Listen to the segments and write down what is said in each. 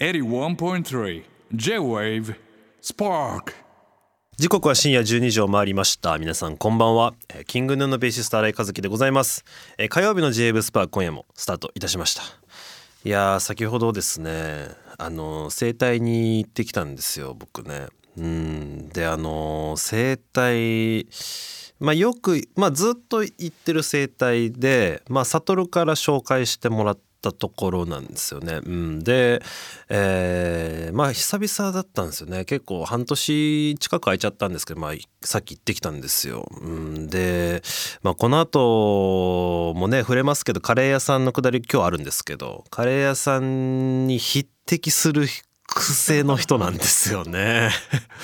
81.3 J-Wave Spark. 時刻は深夜12時を回りました。皆さんこんばんは。キングヌーのベーシスト新井和樹でございます。火曜日の j w スパー今夜もスタートいたしました。いやー先ほどですねあのー整体に行ってきたんですよ僕ね。うん。であのー整体まあよく、まあ、ずっと行ってる整体でまあ悟から紹介してもらってたところなんですよね。うん、で、えーまあ久々だったんですよね結構半年近く空いちゃったんですけど、まあ、さっき行ってきたんですよ。うん、で、まあ、この後もね触れますけどカレー屋さんのくだり今日あるんですけどカレー屋さんに匹敵する癖の人なんですよね。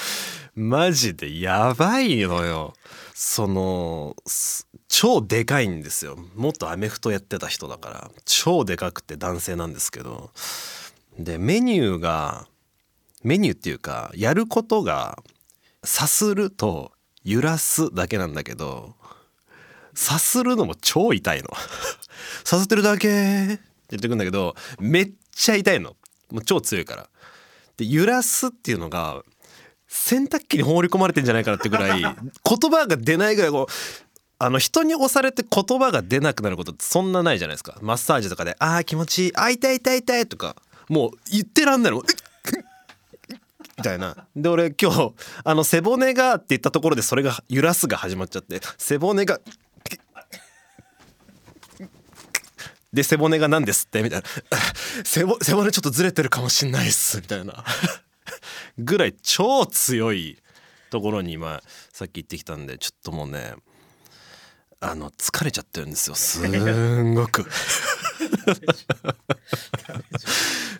マジでやばいのよ。その超でかいんですよ。元アメフトやってた人だから。超でかくて男性なんですけど。でメニューがメニューっていうかやることがさすると揺らすだけなんだけどさするのも超痛いの。さすってるだけって言ってくんだけどめっちゃ痛いの。もう超強いから。で揺らすっていうのが洗濯機に放り込まれてんじゃないかなってぐらい言葉が出ないぐらいこうあの人に押されて言葉が出なくなることってそんなないじゃないですか。マッサージとかで「あー気持ちいい。あ痛い痛い痛い」とかもう言ってらんないの。みたいな。で俺今日あの背骨がって言ったところでそれが揺らすが始まっちゃって背骨がで背骨が何ですって？みたいな。背背骨ちょっとずれてるかもしんないっす。みたいな。ぐらい超強いところに今さっき行ってきたんでちょっともうねあの疲れちゃってるんですよ。すんごく。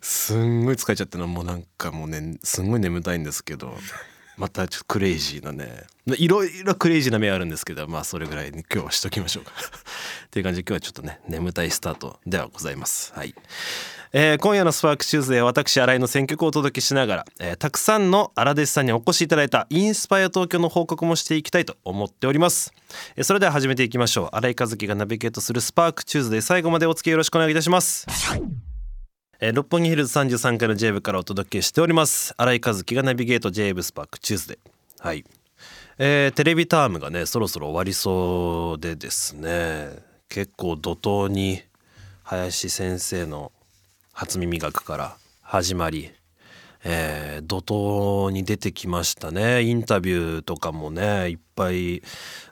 すんごい疲れちゃってるのもうなんかもうねすんごい眠たいんですけどまたちょっとクレイジーなね。いろいろクレイジーな面あるんですけどまあそれぐらいに今日はしときましょうか。っていう感じで今日はちょっとね眠たいスタートではございます。はい。えー今夜のスパークチューズデーは私新井の選曲をお届けしながら、えーたくさんの荒弟子さんにお越しいただいたインスパイア東京の報告もしていきたいと思っております、えーそれでは始めていきましょう。新井和樹がナビゲートするスパークチューズデー最後までお付き合いよろしくお願いいたします。えー六本木ヒルズ33階の J 部からお届けしております。新井和樹がナビゲート J 部スパークチューズデーはい。えーテレビタームがねそろそろ終わりそうでですね。結構怒涛に林先生の初耳学から始まり、えー怒涛に出てきましたねインタビューとかもねいっぱい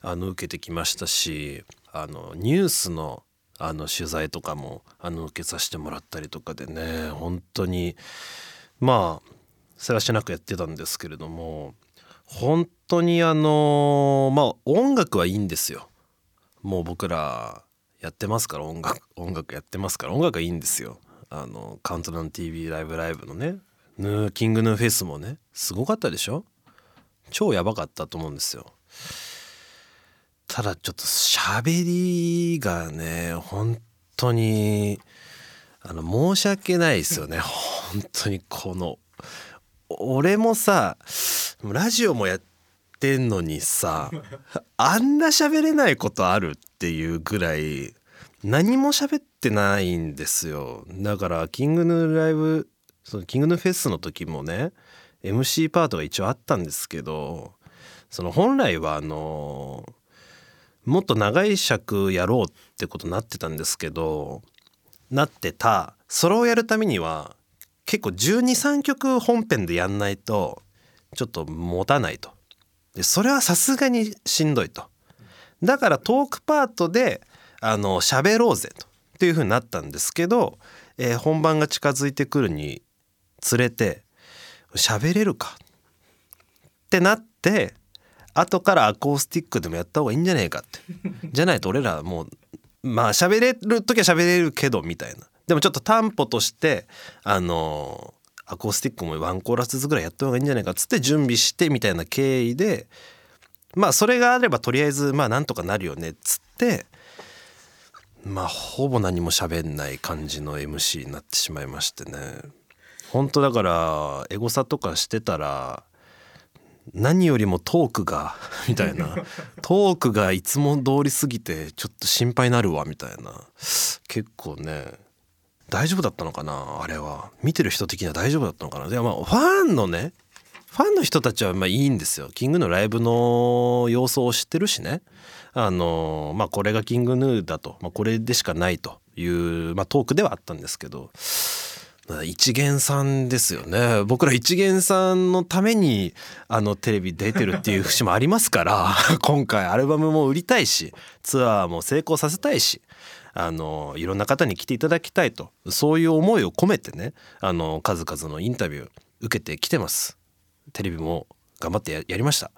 あの受けてきましたしあのニュースのあの取材とかもあの受けさせてもらったりとかでね本当にまあせわしなくやってたんですけれども本当にあのまあ音楽はいいんですよ。もう僕らやってますから音楽音楽やってますから音楽はいいんですよ。あのカウントダウン TV ライブライブのねヌーキングヌーフェスもねすごかったでしょ？超やばかったと思うんですよ。ただちょっと喋りがね本当にあの申し訳ないですよね本当にこの俺もさラジオもやってんのにさあんな喋れないことあるっていうぐらい何も喋ってないんですよ。だからキングヌーライブそのキングヌーフェスの時もね MC パートが一応あったんですけどその本来はあのもっと長い尺やろうってことになってたんですけどなってた。それをやるためには結構123曲本編でやんないとちょっと持たないと。でそれはさすがにしんどいと。だからトークパートであの喋ろうぜと。っていう風になったんですけど、えー本番が近づいてくるにつれて喋れるか？ってなって後からアコースティックでもやった方がいいんじゃねえかって。じゃないと俺らもうまあ喋れる時は喋れるけどみたいな。でもちょっと担保としてあのアコースティックもワンコーラスずつぐらいやった方がいいんじゃないかっつって準備してみたいな経緯でまあそれがあればとりあえずまあなんとかなるよねっつってまあほぼ何も喋んない感じの MC になってしまいましてね。本当だからエゴサとかしてたら何よりもトークが みたいな。トークがいつも通り過ぎてちょっと心配になるわみたいな。結構ね大丈夫だったのかなあれは。見てる人的には大丈夫だったのかな。でもまあファンのねファンの人たちはまあいいんですよ。キングのライブの様子を知ってるしね。あのまあこれがキングヌーだと、まあ、これでしかないという、まあ、トークではあったんですけど一元さんですよね。僕ら一元さんのためにあのテレビ出てるっていう節もありますから 今回アルバムも売りたいしツアーも成功させたいしあのいろんな方に来ていただきたいとそういう思いを込めてねあの数々のインタビュー受けてきてます。テレビも頑張ってやりました。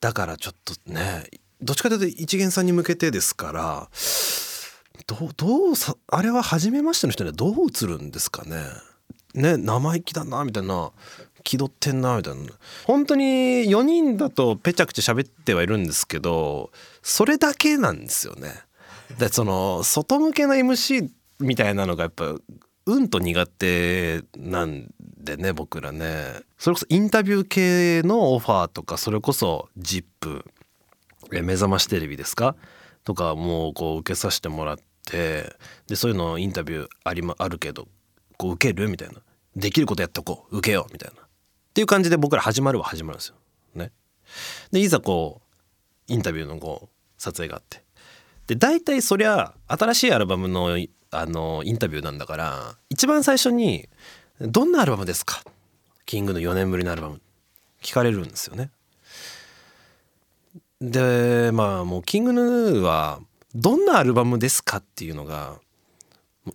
だからちょっとねどっちかというと一元さんに向けてですからどどうさあれは初めましての人にはどう映るんですかね？ね生意気だなみたいな気取ってんなみたいな。本当に4人だとぺちゃくちゃ喋ってはいるんですけどそれだけなんですよね。でその外向けの MC みたいなのがやっぱうんと苦手なんでね僕らね。それこそインタビュー系のオファーとかそれこそ「ZIP」目覚ましテレビですか？とかもうこう受けさせてもらってでそういうのインタビューあり、ま、あるけどこう受けるみたいなできることやっておこう受けようみたいなっていう感じで僕ら始まるは始まるんですよ。ね、でいざこうインタビューのこう撮影があってで大体そりゃ新しいアルバムのあのインタビューなんだから一番最初に「どんなアルバムですか?」キングの4年ぶりのアルバム聞かれるんですよね。でまあもうキングヌーはどんなアルバムですかっていうのが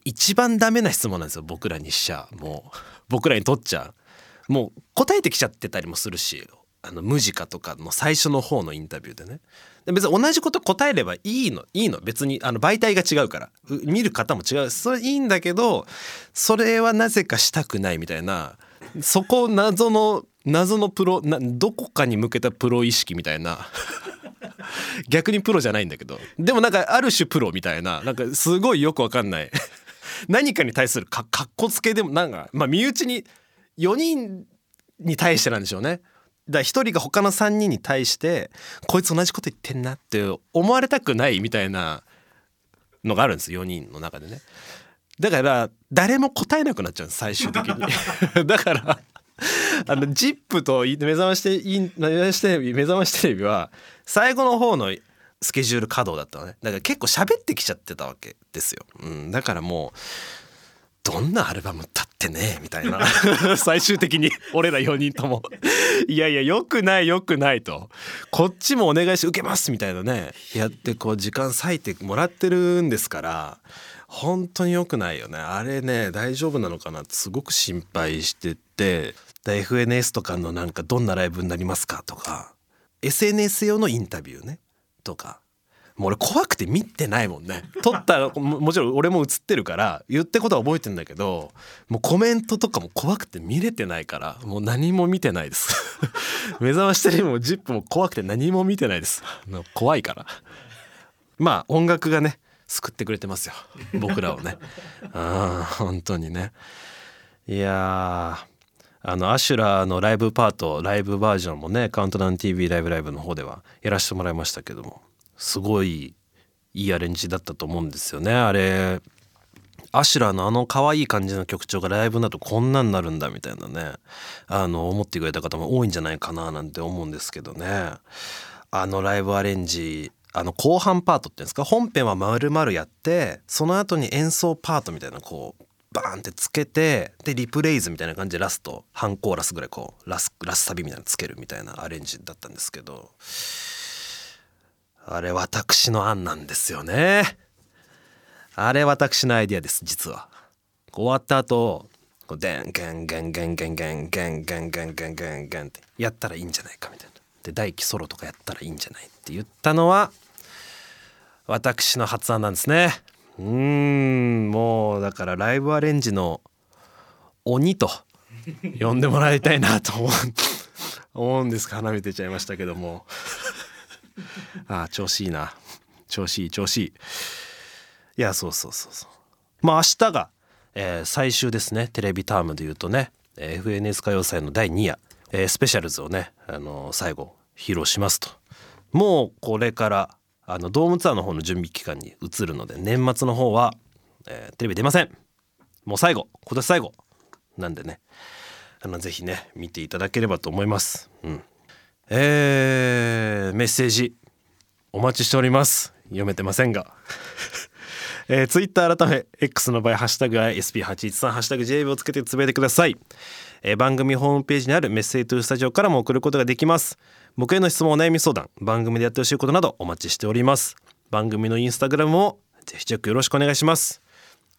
一番ダメな質問なんですよ僕らにしちゃ。もう僕らにとっちゃ。もう答えてきちゃってたりもするしあのムジカとかの最初の方のインタビューでね。で別に同じこと答えればいいのいいの。別にあの媒体が違うから。見る方も違う。それいいんだけどそれはなぜかしたくないみたいな。そこ謎の謎のプロなどこかに向けたプロ意識みたいな。逆にプロじゃないんだけど。でもなんかある種プロみたいな。なんかすごいよくわかんない。何かに対するかかっこつけでもなんかまあ身内に4人に対してなんでしょうね。だから1人が他の3人に対してこいつ同じこと言ってんなって思われたくないみたいなのがあるんです4人の中でね。だから誰も答えなくなっちゃうんです最終的に。だからあの ZIP と目覚ましテレビ目覚ましテレビは最後の方のスケジュール稼働だったのね。だから結構喋ってきちゃってたわけですよ、うん、だからもうどんなアルバムだってねみたいな。最終的に俺ら4人とも。いやいやよくないよくないと。こっちもお願いし受けますみたいなね。やってこう時間割いてもらってるんですから本当に良くないよね。あれね大丈夫なのかな？ってすごく心配してて FNS とかのなんかどんなライブになりますかとか SNS 用のインタビューねとか。もう俺怖くて見てないもんね。撮ったら もちろん俺も映ってるから言ってことは覚えてんだけどもうコメントとかも怖くて見れてないからもう何も見てないです。目覚ましテレビも ZIP も怖くて何も見てないです。怖いから。まあ音楽がね救ってくれてますよ。僕らをね。あ本当にね。いやあのアシュラーのライブパートライブバージョンもねカウントダウン TV ライブライブの方ではやらせてもらいましたけどもすごいいいアレンジだったと思うんですよね。あれアシュラーのあの可愛い感じの曲調がライブだとこんなになるんだみたいなねあの思ってくれた方も多いんじゃないかななんて思うんですけどね。あのライブアレンジあの後半パートっていうんですか本編は丸々やってその後に演奏パートみたいなこうバーンってつけてでリプライズみたいな感じでラスト半コーラスぐらいこうラスラスサビみたいなのつけるみたいなアレンジだったんですけどあれ私の案なんですよね。あれ私のアイディアです実は。終わった後こうデンゲンゲンゲンゲンゲンゲンゲンゲンゲンゲンゲンってやったらいいんじゃないかみたいな。で大希ソロとかやったらいいんじゃないって言ったのは私の発案なんですね。うんもうだからライブアレンジの鬼と呼んでもらいたいなと思うんですか。花見出ちゃいましたけども。ああ調子いいな。調子いい調子いい。いやそうそうそうそう。まあ明日が、えー、最終ですね。テレビタームで言うとね。FNS 歌謡祭の第2夜、えー、スペシャルズをね、あのー、最後披露しますと。もうこれからあのドームツアーの方の準備期間に移るので年末の方は、えー、テレビ出ません。もう最後今年最後なんでね。あのぜひね見ていただければと思います。うん。えー、メッセージお待ちしております。読めてませんが。えー、ツイッター改め X の場合ハッシュタグは SP813 ハッシュタグ JB をつけてつぶやいてください、えー、番組ホームページにあるメッセージトゥースタジオからも送ることができます。僕への質問お悩み相談番組でやってほしいことなどお待ちしております。番組のインスタグラムもぜひチェックよろしくお願いします。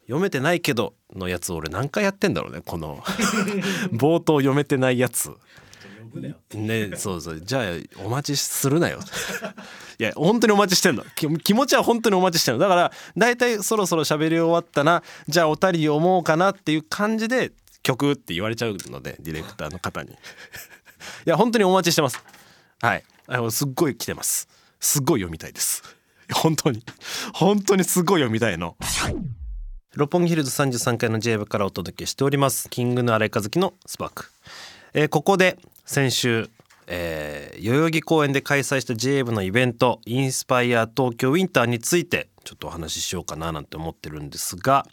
読めてないけどのやつ俺何回やってんだろうねこの。冒頭読めてないやつ。ねそうそう。じゃあお待ちするなよ。いや本当にお待ちしてんの。気持ちは本当にお待ちしてんの。だから大体そろそろ喋り終わったな。じゃあおたり読もうかなっていう感じで曲って言われちゃうのでディレクターの方に。いや本当にお待ちしてますはい。あのすっごい来てます。すっごい読みたいです。本当に。本当にすごい読みたいの。六本木ヒルズ33階の J 部からお届けしております。キングの荒井和樹のスパーク、えー、ここで先週、えー、代々木公園で開催した J 部のイベントインスパイア東京ウィンターについてちょっとお話ししようかななんて思ってるんですが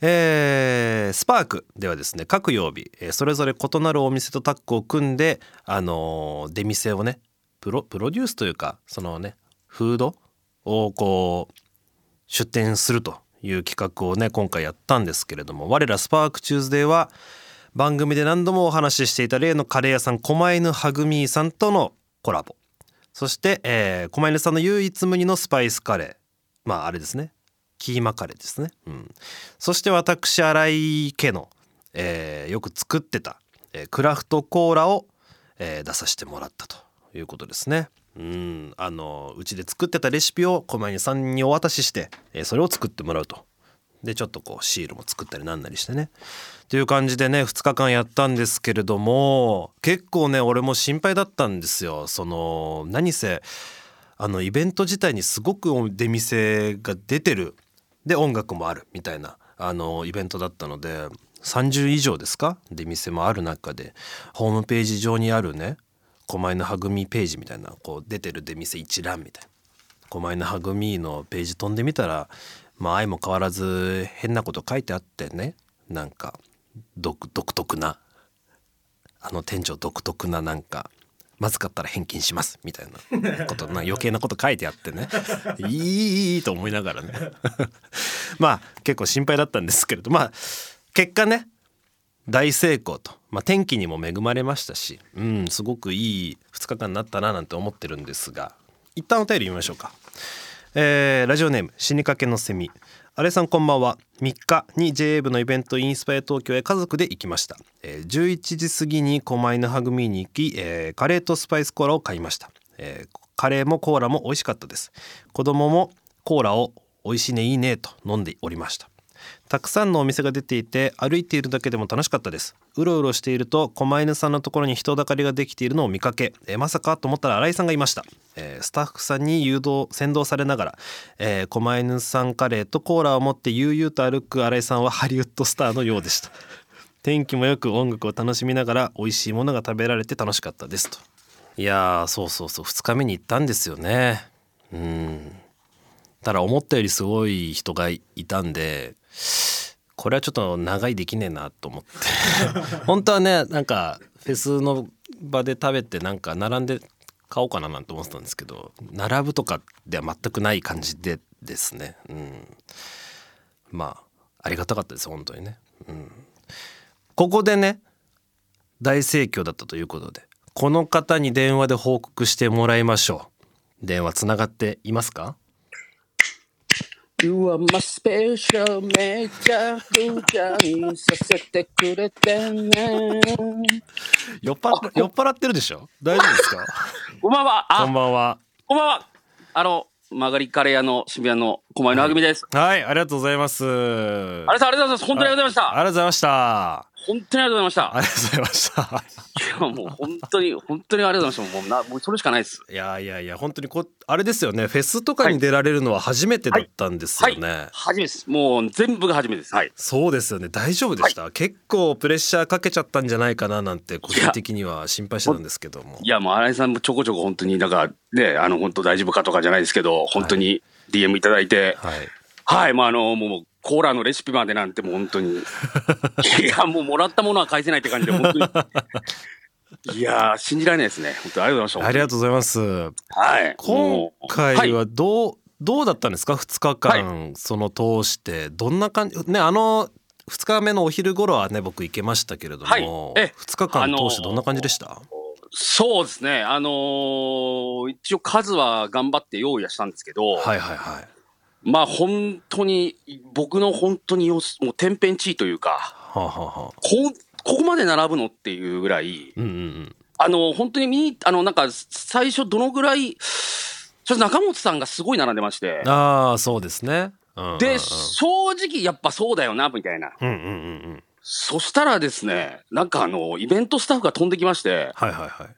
えー、スパークではですね各曜日、それぞれ異なるお店とタッグを組んで、あのー、出店をねプロプロデュースというかそのねフードをこう出店するという企画をね今回やったんですけれども我らスパークチューズデーは番組で何度もお話ししていた例のカレー屋さん狛犬ハグミーさんとのコラボ。そして、えー、狛犬さんの唯一無二のスパイスカレー。まああれですね。キーマカレーですね、うん、そして私新井家の、えー、よく作ってた、えー、クラフトコーラを、えー、出させてもらったということですね。うん。あのうちで作ってたレシピを狛犬さんにお渡しして、えー、それを作ってもらうと。でちょっとこうシールも作ったりなんなりしてね。っていう感じでね2日間やったんですけれども結構ね俺も心配だったんですよ。その何せあのイベント自体にすごく出店が出てるで音楽もあるみたいなあのイベントだったので30以上ですか？出店もある中でホームページ上にあるね狛犬はぐみページみたいなこう出てる出店一覧みたいな。狛犬はぐみのページ飛んでみたらまあ相も変わらず変なこと書いてあってねなんか独特なあの店長独特ななんかまずかったら返金しますみたいなことな余計なこと書いてあってね。いいいいと思いながらね。まあ結構心配だったんですけれどまあ結果ね大成功と、まあ、天気にも恵まれましたし、うん、すごくいい2日間になったななんて思ってるんですが一旦お便り読みましょうか、えー、ラジオネーム死にかけのセミ。あれさんこんばんは。3日に JA 部のイベントインスパイア東京へ家族で行きました、えー、11時過ぎに狛犬ハグミに行き、えー、カレーとスパイスコーラを買いました、えー、カレーもコーラも美味しかったです。子供もコーラを美味しいねいいねと飲んでおりました。たくさんのお店が出ていて歩いているだけでも楽しかったです。うろうろしていると狛犬さんのところに人だかりができているのを見かけえまさかと思ったら新井さんがいました、えー、スタッフさんに誘導先導されながら、えー、狛犬さんカレーとコーラを持って悠々と歩く新井さんはハリウッドスターのようでした。天気もよく音楽を楽しみながら美味しいものが食べられて楽しかったですと。いやそうそうそう2日目に行ったんですよね。うん。ただ思ったよりすごい人がいたんでこれはちょっと長いできねえなと思って。本当はねなんかフェスの場で食べてなんか並んで買おうかななんて思ってたんですけど並ぶとかでは全くない感じでですね、うん、まあありがたかったです本当にね、うん、ここでね大盛況だったということでこの方に電話で報告してもらいましょう。電話つながっていますか？You are my special めちゃくちゃにさせてくれてね。酔っ払酔っ払ってるでしょ？大丈夫ですか？こんばんは。こんばんは。こんばんは。あの、曲がりカレー屋の渋谷の狛江のはぐみです、はい。はい、ありがとうございます。ありがとうございます。本当にありがとうございました。ありがとうございました。本当にありがとうございました。ありがとうございました。いや、もう本当に、本当にありがとうございました。もうな、もうそれしかないです。いやいやいや、本当にこ、あれですよね。フェスとかに出られるのは初めてだったんですよね。はいはい、初めです。もう全部が初めてです。はい。そうですよね。大丈夫でした、はい、結構プレッシャーかけちゃったんじゃないかななんて、個人的には心配してたんですけども。いや、もう新井さんもちょこちょこ本当に、なんか、ね、あの、本当大丈夫かとかじゃないですけど、本当に DM いただいて、はい。はい、まあ、あの、もう、コーラのレシピまでなんてもう本当に。いや、もうもらったものは返せないって感じで、本当に。いやー、信じられないですね。本当にありがとうございました。ありがとうございますはい。今回はどう、どうだったんですか？2日間、その通してどんな感じねあの2日目のお昼頃はね僕行けましたけれども、はいえ2日間通してどんな感じでした、そうですね。あのー一応数は頑張って用意はしたんですけど、はいはいはいまあ本当に、僕の本当によすもう天変地異というか、はあ、はあはあ、こんここまで並ぶのっていうぐらい、うんうんうん。あの、本当に見に、あの、なんか、最初どのぐらい、ちょっと中本さんがすごい並んでまして、ああそうですね、うんうんうん、で、正直やっぱそうだよな、みたいな。うんうんうんうん。そしたらですね、なんかあの、イベントスタッフが飛んできまして、はいはいはい。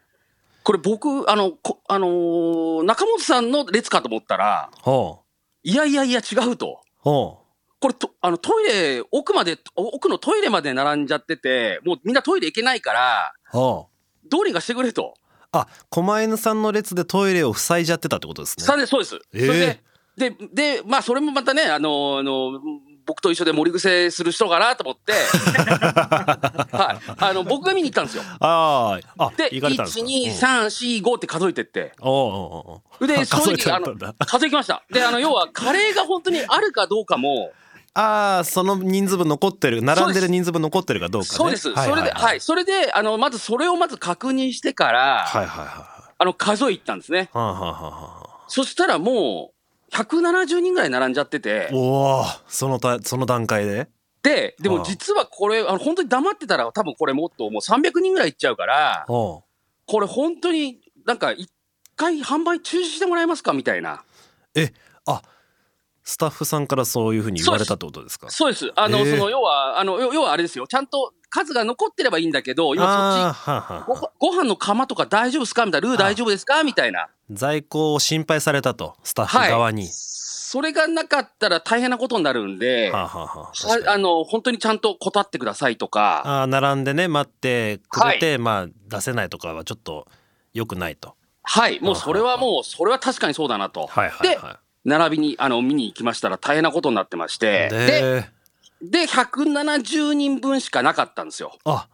これ僕、あの、こあのー中本さんの列かと思ったら、ほういやいやいや違うと。ほこれと、あの、トイレ、奥まで、奥のトイレまで並んじゃってて、もうみんなトイレ行けないから、うほうどうにかしてくれと。あ狛犬さんの列でトイレを塞いじゃってたってことですねそうです。ええそれで、で、で、まあ、それもまたね、あの、あの、僕と一緒で盛り癖する人かなと思って、はい。あの、僕が見に行ったんですよ。あああで、行かれたんですか？1、2、3、4、5って数えてって。おうおで、正直、あの数えきました。で、あの、要は、カレーが本当にあるかどうかも、ああその人数分残ってる並んでる人数分残ってるかどうかねそうです。それで、はい。それで、あの、まずそれをまず確認してから、はいはいはあの、数え行ったんですね。はあはあはあそしたらもう、170人ぐらい並んじゃってて、おおそのたその段階で？で、ではあも実はこれ、あの、本当に黙ってたら多分これもっともう300人ぐらいいっちゃうから、これ本当になんか一回販売中止してもらえますかみたいな。えあスタッフさんからそういうふうに言われたってことですか？そうです。あの、その、要は、あの、要要はあれですよ。ちゃんと数が残ってればいいんだけど、今そっち、ごご飯の釜とか大丈夫ですか？みたいな、ルー。大丈夫ですか？みたいな。在庫を心配されたとスタッフ側に、それがなかったら大変なことになるんで、はあはあはあの、本当にちゃんと断ってくださいとか、ああ並んでね待ってくれて、まあ出せないとかはちょっと良くないと。はい、もうそれはもう、それは確かにそうだなと。はいはいで、は並びに、あの、見に行きましたら大変なことになってましいて、で、でで、170人分しかなかったんですよ。あ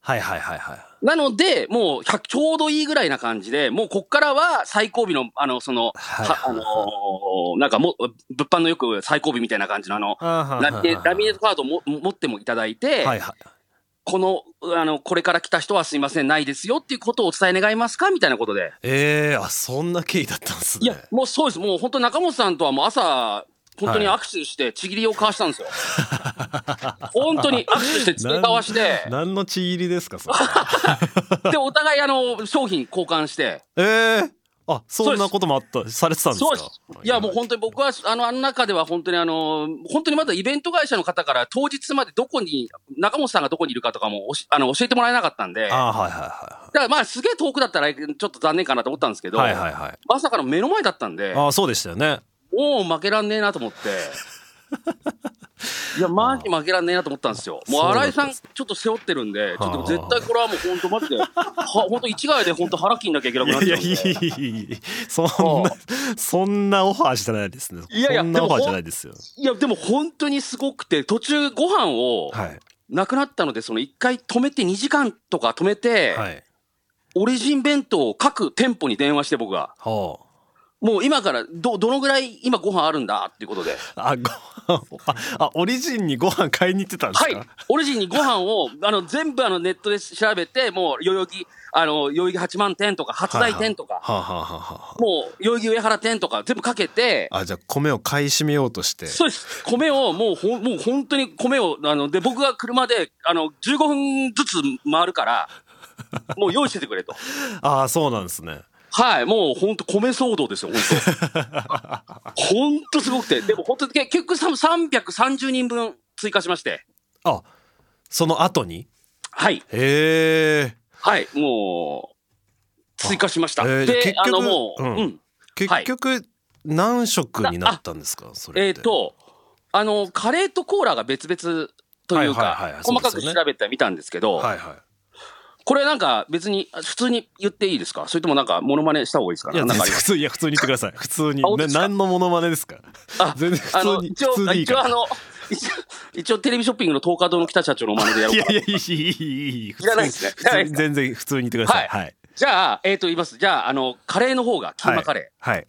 はいはいはいはいなので、もう100ちょうどいいぐらいな感じで、もうこっからは最後尾の、あの、その、はいはあのーなんかも、物販のよく最後尾みたいな感じのあの、あラミネートカードをも持ってもいただいて、はいはいこの、あの、これから来た人はすいません、ないですよっていうことをお伝え願いますか？みたいなことで。ええあそんな経緯だったんですねいや、もうそうです。もう本当中本さんとはもう朝、本当に握手して、ちぎりを交わしたんですよ。本当に握手して、ちぎり交わして、何のちぎりですかそれ。で、お互いあの、商品交換して、ええあそんなこともあったされてたんですか？いや、もう本当に僕は、あの、あの中では本当にあの、本当にまだイベント会社の方から当日までどこに、中本さんがどこにいるかとかもおしあの教えてもらえなかったんで、だかあはいはらまあすげえ遠くだったらちょっと残念かなと思ったんですけど、いはいはいはい。はいまさかの目の前だったんで、あそうでしたよねもう負けらんねえなと思って。いや、マジ負けらんねえなと思ったんですよ。もう新井さん、ちょっと背負ってるんで、ちょっと絶対これはもう本当マジで、は本当一概で本当腹切んなきゃいけなくなっちゃうんで。いやいやいやそんなそんなオファーしてないですねいやいやオファーじゃないですよいや、でも本当にすごくて、途中ご飯をはいなくなったので、その一回止めて2時間とか止めて、はいオリジン弁当を各店舗に電話して僕が、ほうもう今からど、どのぐらい今ご飯あるんだっていうことで。あごああオリジンにご飯買いに行ってたんですか？はい。オリジンにご飯を、あの、全部あのネットで調べて、もう、代々木、あの、代々木八幡店とか、初台店とか、はあ、はあはあはもう、代々木上原店とか、全部かけて、あ、あじゃあ米を買い占めようとしてそうです。米を、もう、ほん、もう本当に米を、あの、で、僕が車で、あの、15分ずつ回るから、もう用意しててくれと。ああそうなんですねはい、もう本当米騒動ですよ、本当。本当すごくて。でも本当結局さ330人分追加しまして。あその後に？はい、へえはい、もう、追加しました。で、結局あのもう、ううんん。結局何食になったんですかそれって？えっ、と、あの、カレーとコーラが別々というか、はいはいはい細かく調べてみたんですけど、はいはこれなんか別に普通に言っていいですか？それともなんかモノマネした方がいいですか？いや、普通、いや、普通に言ってください。普通に。何のモノマネですか？あ、全然普通に。一応、一応あの、一応テレビショッピングの東華堂の北社長の真似でやろうかな。いやいや、いい、いい、いい。いらないですね。全然普通に言ってください。はい。じゃあ、えっと、言います。じゃあ、あの、カレーの方が、キーマカレー。はい。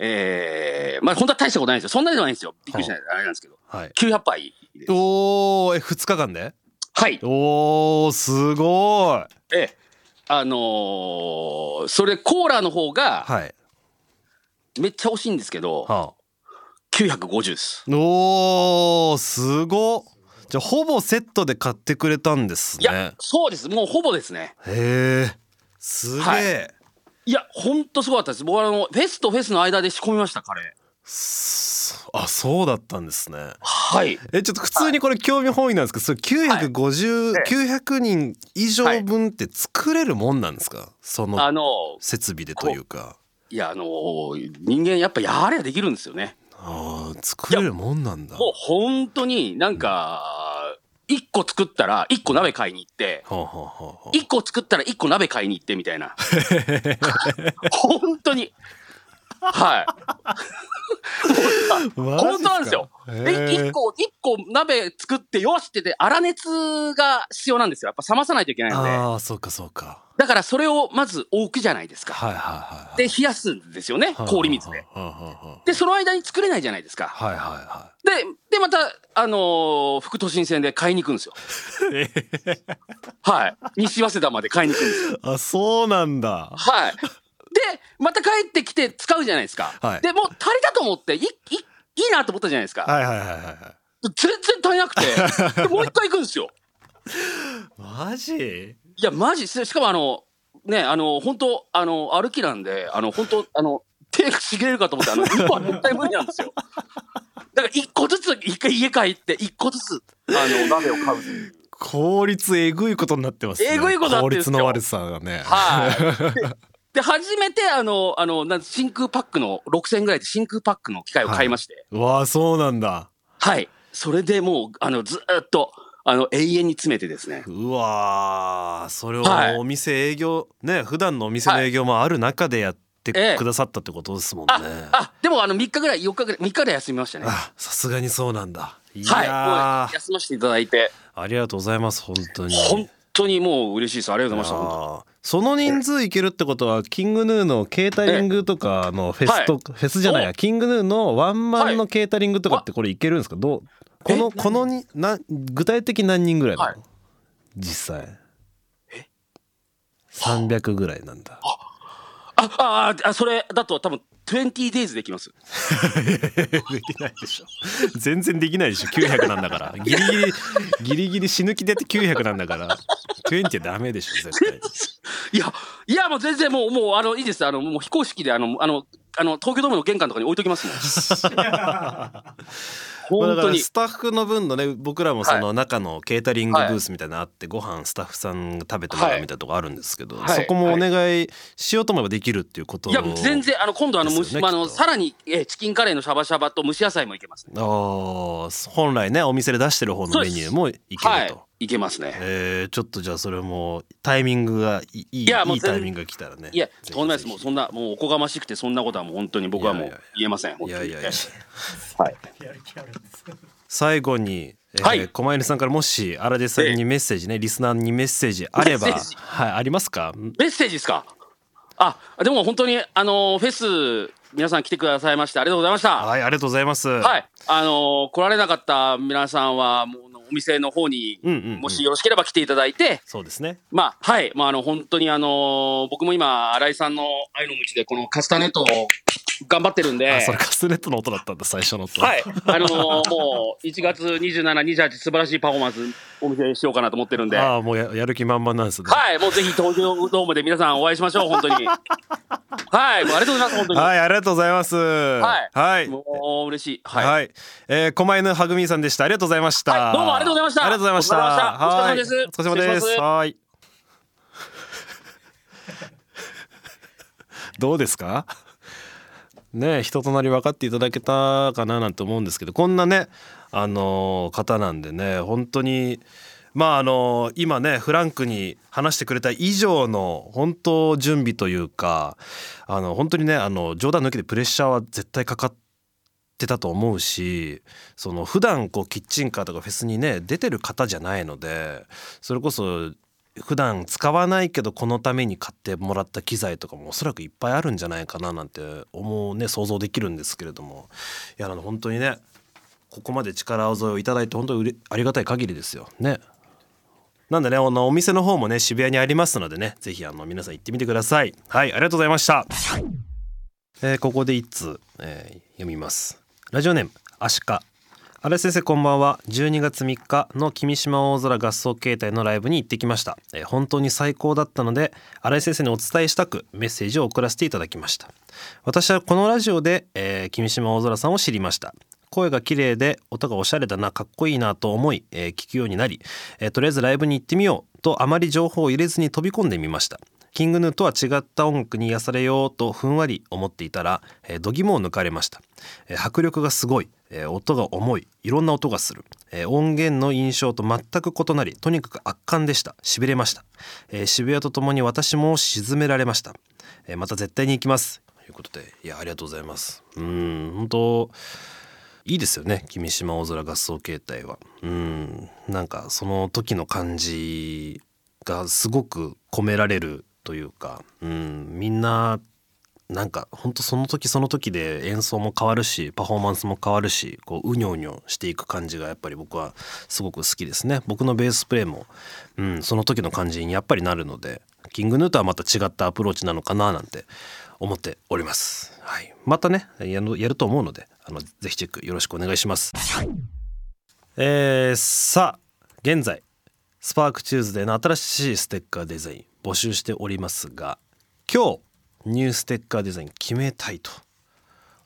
ええまあ、本当は大したことないんですよ。そんなにはないんですよ。びっくりしない。あれなんですけど。はい。900杯。おー、え、2日間で？はい。おーすごいええ。あのーそれ、コーラの方が、はいめっちゃ惜しいんですけど、は950です。あおーすごっじゃあほぼセットで買ってくれたんですいやね、そうです。もうほぼですね。へえすげえ、はいいや、ほんとすごかったです。僕はあの、フェスとフェスの間で仕込みました、カレー。す あそうだったんですねはい。えちょっと普通にこれ興味本位なんですけどそれ950、はい900人以上分って作れるもんなんですか？そのあの、設備でというかいや、あの人間やっぱやればできるんですよね。あー作れるもんなんだもう本当になんか、一個作ったら一個鍋買いに行って、一個作ったら一個鍋買いに行ってみたいな。本当に。はい。本当なんですよ。へで、ー一個、一個鍋作ってよしってて、粗熱が必要なんですよ。やっぱ冷まさないといけないので。ああそうかそうかだからそれをまず置くじゃないですか。はいはいはいで、冷やすんですよね。氷水で。で、その間に作れないじゃないですか。はいはいはで、で、また、あのー副都心線で買いに行くんですよ。はい。西早稲田まで買いに行くんですよ。あそうなんだはい。で、また帰ってきて使うじゃないですか。はいで、もう足りたと思って、い、い、いいなと思ったじゃないですか。はいはいはいはいはい全然足りなくて、でもう一回行くんですよ。マジ？いや、マジ、ししかもあの、ね、あの、本当あの、歩きなんで、あの、本当あの、手がちぎれるかと思って、あの、一個は絶対無理なんですよ。だから一個ずつ、一回家帰って、一個ずつ、あの、鍋を買う。効率えぐいことになってますねえぐいことになって効率の悪さがねはい。でで、初めて、あの、あの、なん真空パックの、6000円ぐらいで真空パックの機械を買いまして、うわあそうなんだはい。それでもう、あの、ずーっと、あの、永遠に詰めてですね。うわーそれをはいお店営業、ね普段のお店の営業もある中でやってええくださったってことですもんね、あ、あ、でもあの、3日ぐらい、4日ぐらい、3日ぐらい休みましたね。はあさすがにそうなんだいい。やもーう休ませていただいて、ありがとうございます本当に本当にもう嬉しいです。ありがとうございました。その人数いけるってことはキングヌーのケータリングとかのフェスと、はいフェスじゃないやおキングヌーのワンマンのケータリングとかってこれいけるんですか？どうこのえこのにな具体的何人ぐらいなの、はい。実際。300ぐらいなんだ。あ、あ、あ、それだと多分、20 days できます。できないでしょ全然できないでしょ900なんだからギリギリギリギリ死ぬ気でって900なんだから20はダメでしょ絶対いや、いや、もう全然もう、もう、あの、いいです。あの、もう非公式で、あの、あの、あの、東京ドームの玄関とかに置いときますもん。本当に。スタッフの分のね僕らもその中のケータリングブースみたいなのあってご飯スタッフさんが食べてもらうみたいなとこあるんですけど、はい。そこもお願いしようと思えばできるっていうこといや、全然、あの、今度、あの、ねあの、さらに、え、チキンカレーのシャバシャバと蒸し野菜もいけますね。あー本来ねお店で出してる方のメニューもいけると、はい。いけますね。えーちょっとじゃあそれもタイミングがいいいやもういいタイミングが来たらねいや、とんでもないです。もう、そんな、もう、おこがましくて、そんなことはもう、本当に僕はもう言えません。いやいやいやはい。最後に、えーはい狛犬さんからもし荒出さんにメッセージね、リスナーにメッセージあればはいありますか？メッセージですか？あ、でも本当に、あの、フェス、皆さん来てくださいまして、ありがとうございました。はいありがとうございますはい。あの来られなかった皆さんは、もう、お店の方に、もしよろしければ来ていただいて、そうですねまあ、はい。まあ、あの、本当にあの僕も今、新井さんの愛の道で、このカスタネットを頑張ってるんで、あそれカスネットの音だったんだ最初の音はい。あのもう、1月27、28、素晴らしいパフォーマンス、お見せしようかなと思ってるんで、はああもうややる気満々なんですねい。もうぜひ、東京ドームで皆さんお会いしましょう、本当に。はい。もうありがとうございます、本当に。はい、ありがとうございます。はいはい。もう、嬉しい。は、はいい。えー、狛犬はぐみさんでした。ありがとうございました。はいどうもありがとうございましたありがとうございました。お疲れ様ですお疲れ様ですはい。どうですか？ね、人となり分かっていただけたかななんて思うんですけど、こんなね、あの方なんでね、本当に。まああの今ねフランクに話してくれた以上の本当準備というかあの本当にねあの冗談抜きでプレッシャーは絶対かかっってたと思うしその普段こうキッチンカーとかフェスにね出てる方じゃないのでそれこそ普段使わないけどこのために買ってもらった機材とかもおそらくいっぱいあるんじゃないかななんて思うね想像できるんですけれどもいやあの本当にねここまで力添えをいただいて本当にありがたい限りですよね。なんでねあのお店の方もね渋谷にありますのでねぜひあの皆さん行ってみてください。はいありがとうございました。えーここで一通、えー読みます。ラジオネームアシカ新井先生こんばんは。12月3日の君島大空合奏形態のライブに行ってきました、えー本当に最高だったので新井先生にお伝えしたくメッセージを送らせていただきました。私はこのラジオで、えー君島大空さんを知りました。声が綺麗で音がおしゃれだなかっこいいなと思い、えー聞くようになり、えーとりあえずライブに行ってみようとあまり情報を入れずに飛び込んでみました。キングヌーとは違った音楽に癒されようとふんわり思っていたら、えー、度肝を抜かれました、えー迫力がすごい、えー音が重い。いろんな音がする、えー音源の印象と全く異なりとにかく圧巻でした。しびれました、えー渋谷とともに私も沈められました、えまた絶対に行きます。ということでいやありがとうございます。うん本当いいですよね。君島大空合奏形態は。うんなんかその時の感じがすごく込められるというか、うん、みんななんかほんとその時その時で演奏も変わるしパフォーマンスも変わるしこううにょうにょしていく感じがやっぱり僕はすごく好きですね。僕のベースプレイも、うん、その時の感じにやっぱりなるのでキングヌーとはまた違ったアプローチなのかななんて思っております、はい、またねやると思うのであのぜひチェックよろしくお願いします。えー、さあ現在スパークチューズデーの新しいステッカーデザイン募集しておりますが今日ニューステッカーデザイン決めたいと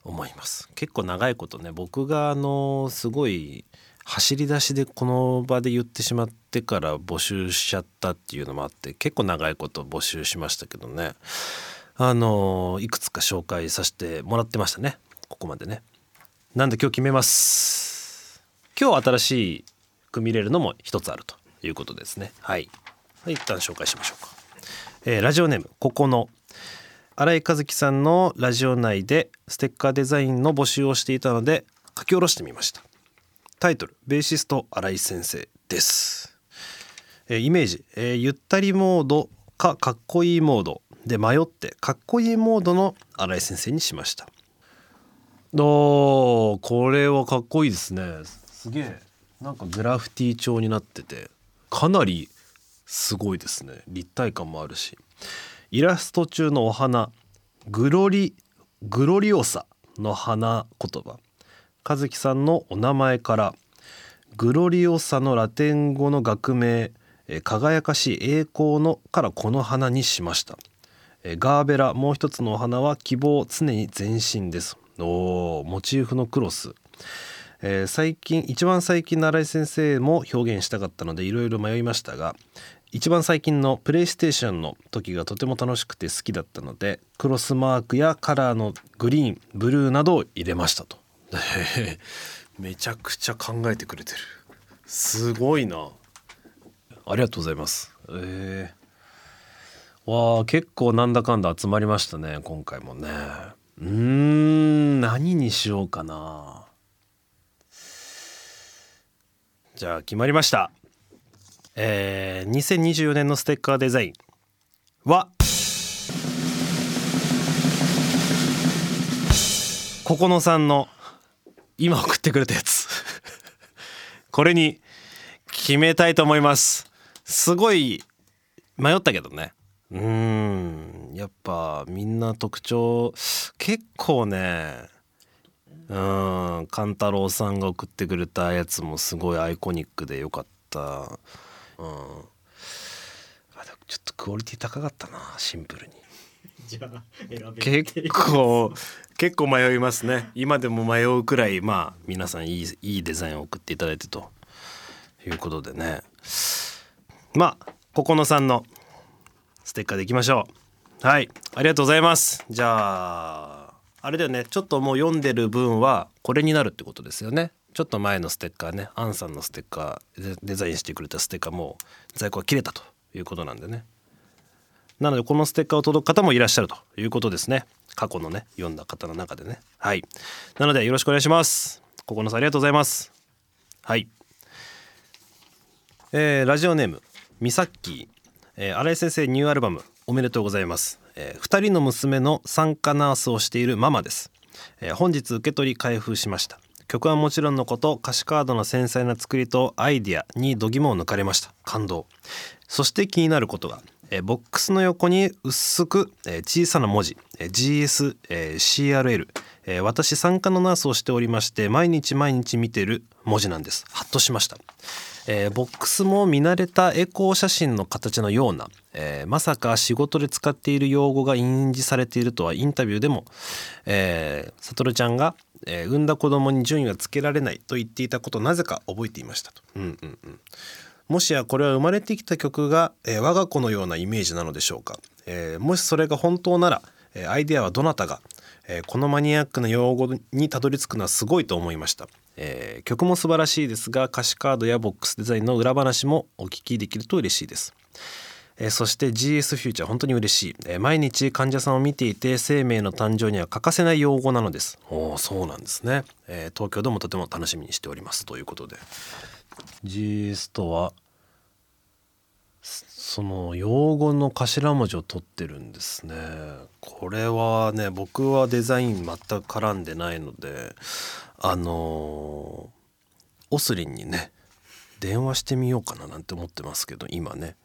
思います。結構長いことね僕があのすごい走り出しでこの場で言ってしまってから募集しちゃったっていうのもあって結構長いこと募集しましたけどね。あのいくつか紹介させてもらってましたね。ここまでね。なんで今日決めます。今日新しく見れるのも一つあるということですね。はい一旦紹介しましょうか、えーラジオネームここの。新井和樹さんのラジオ内でステッカーデザインの募集をしていたので書き下ろしてみました。タイトルベーシスト新井先生です、えーイメージ、えーゆったりモードかかっこいいモード。で迷ってかっこいいモードの新井先生にしました。おーこれはかっこいいですね。すげえなんかグラフィティ調になっててかなりすごいですね。立体感もあるし。イラスト中のお花グロリグロリオサの花言葉。和樹さんのお名前からグロリオサのラテン語の学名輝かしい栄光のからこの花にしました。ガーベラもう一つのお花は希望常に前進です。おモチーフのクロス、えー最近一番最近の新井先生も表現したかったのでいろいろ迷いましたが一番最近のプレイステーションの時がとても楽しくて好きだったのでクロスマークやカラーのグリーンブルーなどを入れましたと。めちゃくちゃ考えてくれてる。すごいな。ありがとうございます。えー、わあ結構なんだかんだ集まりましたね今回もね。うーん何にしようかな。じゃあ決まりましたえー、2024年のステッカーデザインはここのさんの今送ってくれたやつ。これに決めたいと思います。すごい迷ったけどね。うんやっぱみんな特徴結構ねうん勘太郎さんが送ってくれたやつもすごいアイコニックでよかった。うん。あでもちょっとクオリティ高かったなシンプルに。じゃあ選べ結構 結構迷いますね。今でも迷うくらいまあ皆さんいいいいデザインを送っていただいてと。いうことでね。まあここのさんのステッカーでいきましょう。はい。ありがとうございます。じゃああれだよね。ちょっともう読んでる分はこれになるってことですよねちょっと前のステッカーねアンさんのステッカーデザインしてくれたステッカーも在庫が切れたということなんでね。なのでこのステッカーを届く方もいらっしゃるということですね。過去のね読んだ方の中でね。はい。なのでよろしくお願いします。ここのさんありがとうございます。はい。えーラジオネームみさっきー、えー、新井先生ニューアルバムおめでとうございます、えー、2人の娘の産科ナースをしているママです、えー本日受け取り開封しました。曲はもちろんのこと歌詞カードの繊細な作りとアイディアに度肝を抜かれました。感動。そして気になることが、えボックスの横に薄く、え小さな文字、えー GS、えー CRL、えー私産科のナースをしておりまして毎日毎日見てる文字なんです。ハッとしました、えーボックスも見慣れたエコー写真の形のような、えーまさか仕事で使っている用語が印字されているとはインタビューでも、えー、サトルちゃんが、えー産んだ子供に順位はつけられないと言っていたことなぜか覚えていましたと。うんうんうん。もしやこれは生まれてきた曲が、えー我が子のようなイメージなのでしょうか、えーもしそれが本当なら、えーアイデアはどなたが、えーこのマニアックな用語にたどり着くのはすごいと思いました、えー曲も素晴らしいですが歌詞カードやボックスデザインの裏話もお聞きできると嬉しいです。えそして GS フューチャー本当に嬉しい、え毎日患者さんを見ていて生命の誕生には欠かせない用語なのです。おーそうなんですね、え東京でもとても楽しみにしております。ということで。GS とはそその用語の頭文字を取ってるんですね。これはね僕はデザイン全く絡んでないのであのーオスリンにね電話してみようかななんて思ってますけど今ね。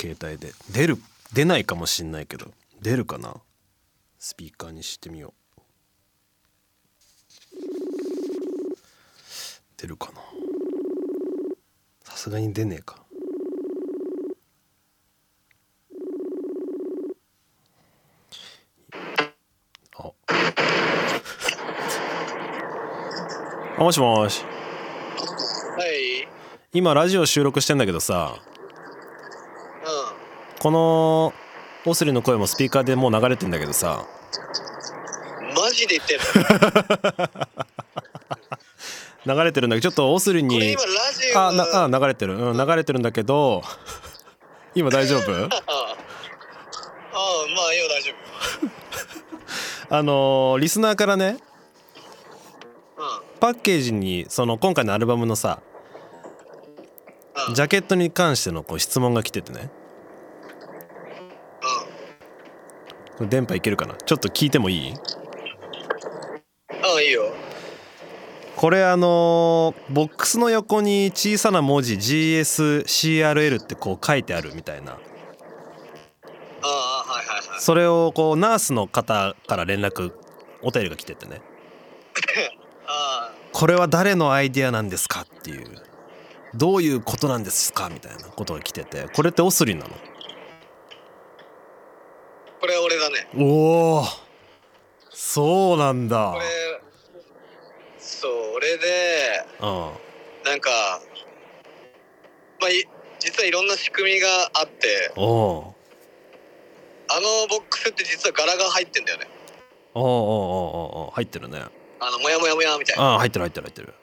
携帯で。出る出ないかもしんないけど。出るかな？スピーカーにしてみよう。出るかな？さすがに出ねえか。あ。あもしもし。はい。今ラジオ収録してんだけどさ。うこのオスリの声もスピーカーでもう流れてんだけどさん。マジで言ってんの？流れてるんだけどちょっとオスリにあなあ流れてるうん流れてるんだけど 今大丈夫？ああまあ今大丈あのーリスナーからね夫。うん。パッケージにその今回のアルバムのさうん。ジャケットに関してのこう質問が来ててね電波いけるかな？ちょっと聞いてもいい？うん。ああいいよ。これあのーボックスの横に小さな文字 GSCRL ってこう書いてあるみたいなああはいはいはい。それをこうナースの方から連絡お便りが来ててね あこれは誰のアイディアなんですかっていうどういうことなんですかみたいなことが来ててこれってオスリンなあこれ俺だね。のおおそうなんだ。これそう俺でうん。なんかまあい実はいろんな仕組みがあっておおあのボックスって実は柄が入ってんだよね。おおおおお入ってるね。あのモヤモヤモヤみたいな。ああ入ってる入ってる入ってる。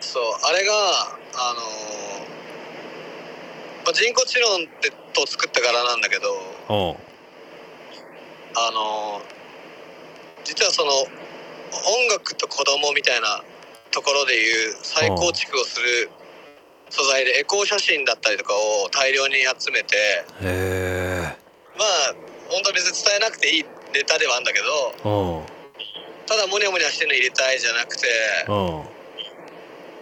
そうあれがあのーまあ、人工知能ってと作った柄なんだけどおうあのー実はその音楽と子供みたいなところでいう再構築をする素材でエコー写真だったりとかを大量に集めてまあ本当は別に伝えなくていいネタではあるんだけどただモニャモニャしてるの入れたいじゃなくて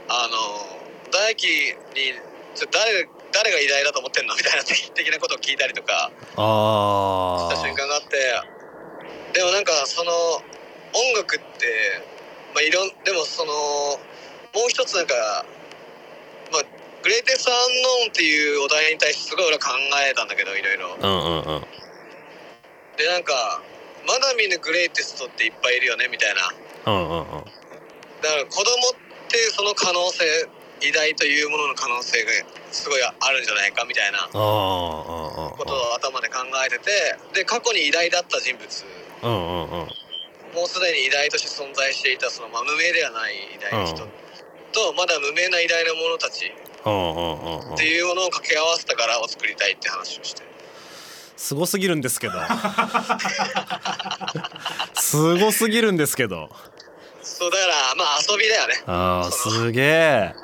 あの大輝に誰誰が偉大だと思ってんの？みたいな的的なことを聞いたりとかあした瞬間があってでもなんかその音楽ってまあいろんでもそのもう一つなんかまあグレイテストアンノーンっていうお題に対してすごい俺は考えたんだけどいろいろ。でなんかまだ見ぬグレイテストっていっぱいいるよねみたいな。だから子供ってその可能性偉大というものの可能性がすごいあるんじゃないかみたいなあああことを頭で考えててで過去に偉大だった人物。もうすでに偉大として存在していたその、まあ、無名ではない偉大な人、うん。とまだ無名な偉大な者たち。っていうものを掛け合わせた柄を作りたいって話をして。すごすぎるんですけど。すごすぎるんですけど。そうだからまあ遊びだよね。あーすげえ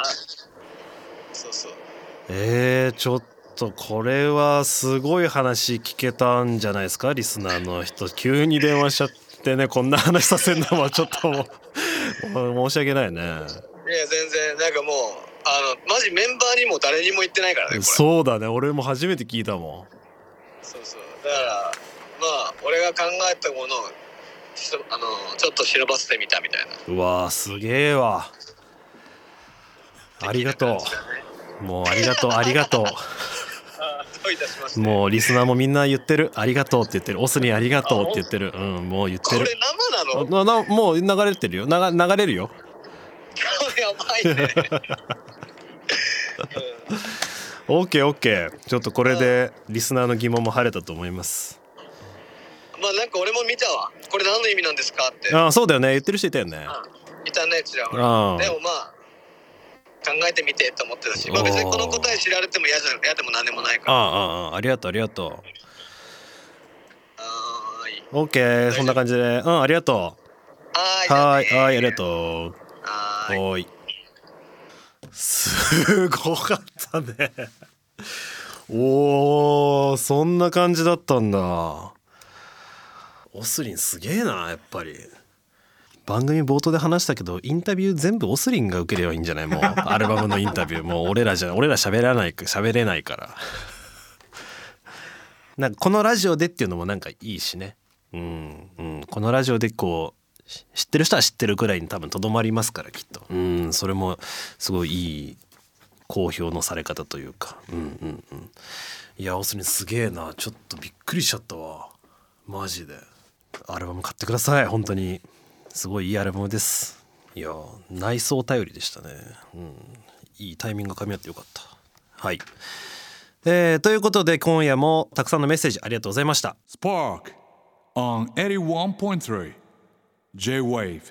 えー、ちょっとこれはすごい話聞けたんじゃないですか？リスナーの人急に電話しちゃってねこんな話させるのはちょっともう 申し訳ないね。いや全然なんかもうあのマジメンバーにも誰にも言ってないからねそうだね俺も初めて聞いたもそうそう。だからまあ俺が考えたものをしあのちょっと忍ばせてみたみたいな。んうわーすげえわ。ありがとうもうありがとう ありがとう。もうリスナーもみんな言ってるありがとうって言ってる。オスにありがとうって言ってる。うんもう言ってる。これ生なの？もう流れてるよ。なが流れるよ。やばいね、オッケーオッケー。ちょっとこれでリスナーの疑問も晴れたと思います。うんまあなんか俺も見たわ。これ何の意味なんですかって。ああそうだよね。言ってる人いたよね。いたねちらほでもまあ考えてみてと思ってたし、まあ、別にこの答え知られても嫌じゃ嫌でも何でもないから。ああああありがとうありがとう。はーい。オッケーそんな感じで。うんありがとう。はねいはいありがとう。はい。すごかったね。おーそんな感じだったんだ。オスリンすげえなやっぱり番組冒頭で話したけどインタビュー全部オスリンが受ければいいんじゃない？もう アルバムのインタビュー。もう俺らじゃ俺ら喋らない喋れないから。なんかこのラジオでっていうのもなんかいいしね。うんうん。このラジオでこうし知ってる人は知ってるくらいに多分とどまりますからきっと。うんそれもすごいいい好評のされ方というか。うんうんうん。いやオスリンすげえな。ちょっとびっくりしちゃったわ。マジで。アルバム買ってください本当にすごいいいアルバムです。いや内装頼りでしたね。うん。いいタイミングが噛み合ってよかった。はい。えーということで今夜もたくさんのメッセージありがとうございました。Spark on 81.3 J Wave.